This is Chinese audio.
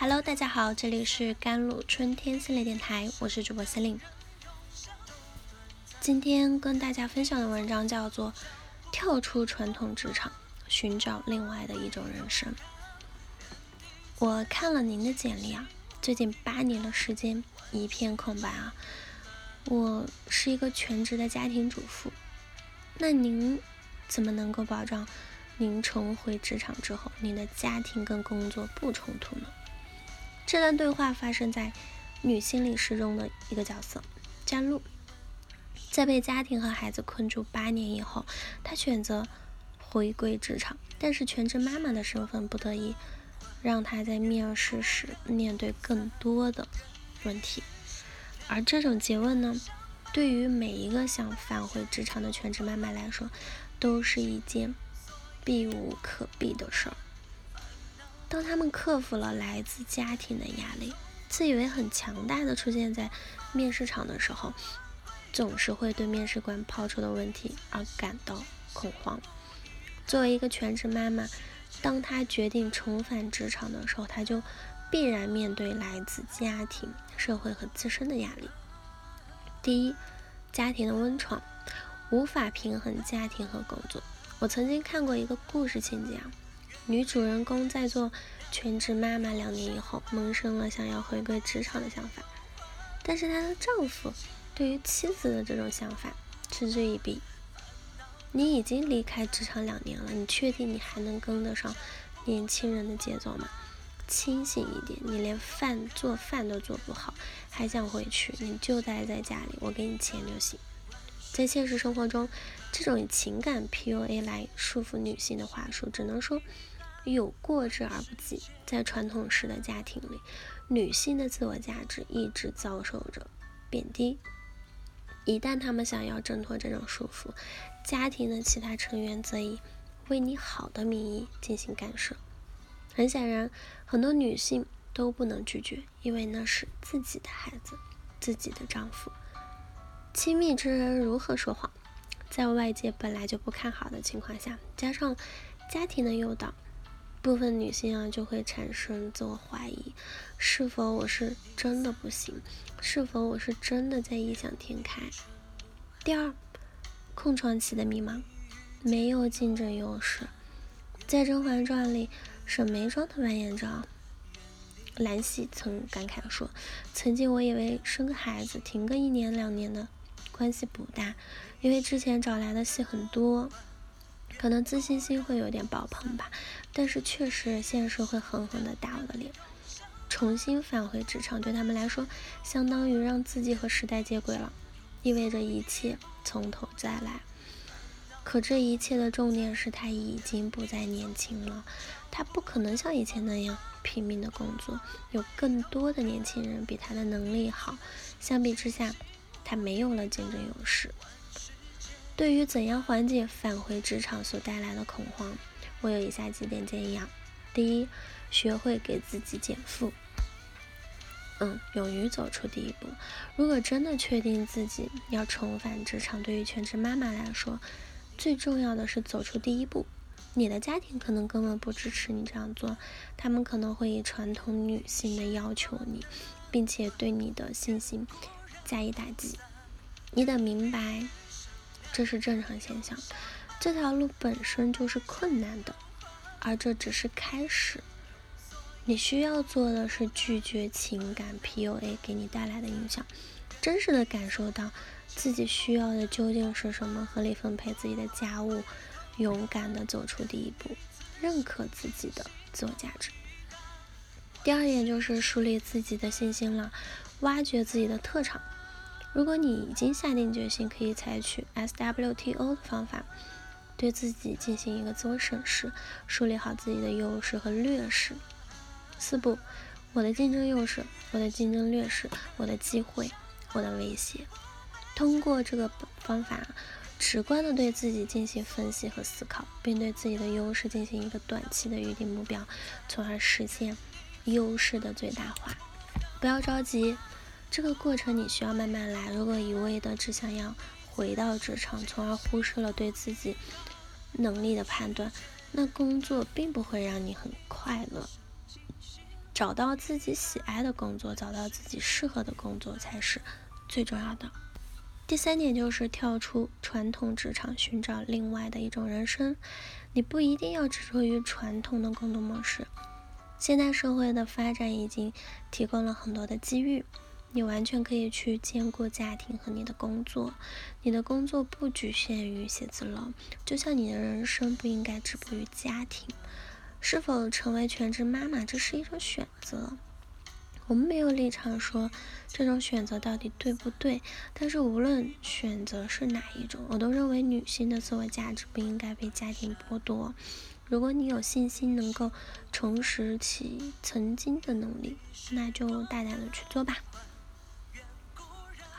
Hello，大家好，这里是甘露春天系列电台，我是主播司令。今天跟大家分享的文章叫做《跳出传统职场，寻找另外的一种人生》。我看了您的简历啊，最近八年的时间一片空白啊。我是一个全职的家庭主妇，那您怎么能够保障您重回职场之后，您的家庭跟工作不冲突呢？这段对话发生在女心理师中的一个角色詹露，在被家庭和孩子困住八年以后，她选择回归职场，但是全职妈妈的身份不得已让她在面试时面对更多的问题，而这种诘问呢，对于每一个想返回职场的全职妈妈来说，都是一件避无可避的事儿。当他们克服了来自家庭的压力，自以为很强大的出现在面试场的时候，总是会对面试官抛出的问题而感到恐慌。作为一个全职妈妈，当她决定重返职场的时候，她就必然面对来自家庭、社会和自身的压力。第一，家庭的温床，无法平衡家庭和工作。我曾经看过一个故事情节啊。女主人公在做全职妈妈两年以后，萌生了想要回归职场的想法，但是她的丈夫对于妻子的这种想法嗤之以鼻。你已经离开职场两年了，你确定你还能跟得上年轻人的节奏吗？清醒一点，你连饭做饭都做不好，还想回去？你就待在家里，我给你钱就行。在现实生活中，这种以情感 PUA 来束缚女性的话术，只能说。有过之而不及。在传统式的家庭里，女性的自我价值一直遭受着贬低。一旦她们想要挣脱这种束缚，家庭的其他成员则以“为你好”的名义进行干涉。很显然，很多女性都不能拒绝，因为那是自己的孩子、自己的丈夫。亲密之人如何说谎？在外界本来就不看好的情况下，加上家庭的诱导。部分女性啊就会产生自我怀疑，是否我是真的不行？是否我是真的在异想天开？第二，空窗期的迷茫，没有竞争优势。在《甄嬛传》里，沈眉庄的扮演者兰溪曾感慨说：“曾经我以为生个孩子，停个一年两年的关系不大，因为之前找来的戏很多。”可能自信心会有点爆棚吧，但是确实现实会狠狠的打我的脸。重新返回职场对他们来说，相当于让自己和时代接轨了，意味着一切从头再来。可这一切的重点是他已经不再年轻了，他不可能像以前那样拼命的工作。有更多的年轻人比他的能力好，相比之下，他没有了竞争优势。对于怎样缓解返回职场所带来的恐慌，我有以下几点建议啊。第一，学会给自己减负。嗯，勇于走出第一步。如果真的确定自己要重返职场，对于全职妈妈来说，最重要的是走出第一步。你的家庭可能根本不支持你这样做，他们可能会以传统女性的要求你，并且对你的信心加以打击。你得明白。这是正常现象，这条路本身就是困难的，而这只是开始。你需要做的是拒绝情感 PUA 给你带来的影响，真实的感受到自己需要的究竟是什么，合理分配自己的家务，勇敢的走出第一步，认可自己的自我价值。第二点就是树立自己的信心了，挖掘自己的特长。如果你已经下定决心，可以采取 SWTO 的方法，对自己进行一个自我审视，梳理好自己的优势和劣势。四步：我的竞争优势，我的竞争劣势，我的机会，我的威胁。通过这个方法，直观的对自己进行分析和思考，并对自己的优势进行一个短期的预定目标，从而实现优势的最大化。不要着急。这个过程你需要慢慢来。如果一味的只想要回到职场，从而忽视了对自己能力的判断，那工作并不会让你很快乐。找到自己喜爱的工作，找到自己适合的工作才是最重要的。第三点就是跳出传统职场，寻找另外的一种人生。你不一定要执着于传统的工作模式。现代社会的发展已经提供了很多的机遇，你完全可以去兼顾家庭和你的工作。你的工作不局限于写字楼，就像你的人生不应该止步于家庭。是否成为全职妈妈，这是一种选择。我们没有立场说这种选择到底对不对，但是无论选择是哪一种，我都认为女性的自我价值不应该被家庭剥夺。如果你有信心能够重拾起曾经的能力，那就大胆的去做吧。